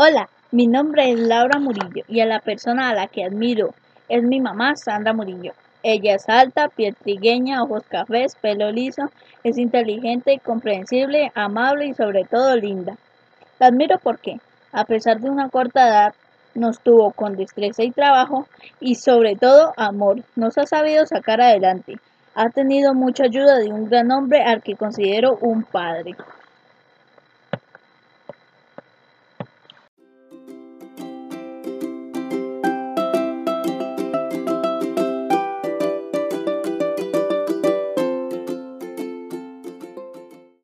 Hola, Mi nombre es Laura Murillo y a la persona a la que admiro es mi mamá Sandra Murillo. Ella es alta, piel trigueña, ojos cafés, pelo liso, es inteligente, comprensible, amable y sobre todo linda. La admiro porque, a pesar de una corta edad, nos tuvo con destreza y trabajo y sobre todo amor. Nos ha sabido sacar adelante. Ha tenido mucha ayuda de un gran hombre al que considero un padre.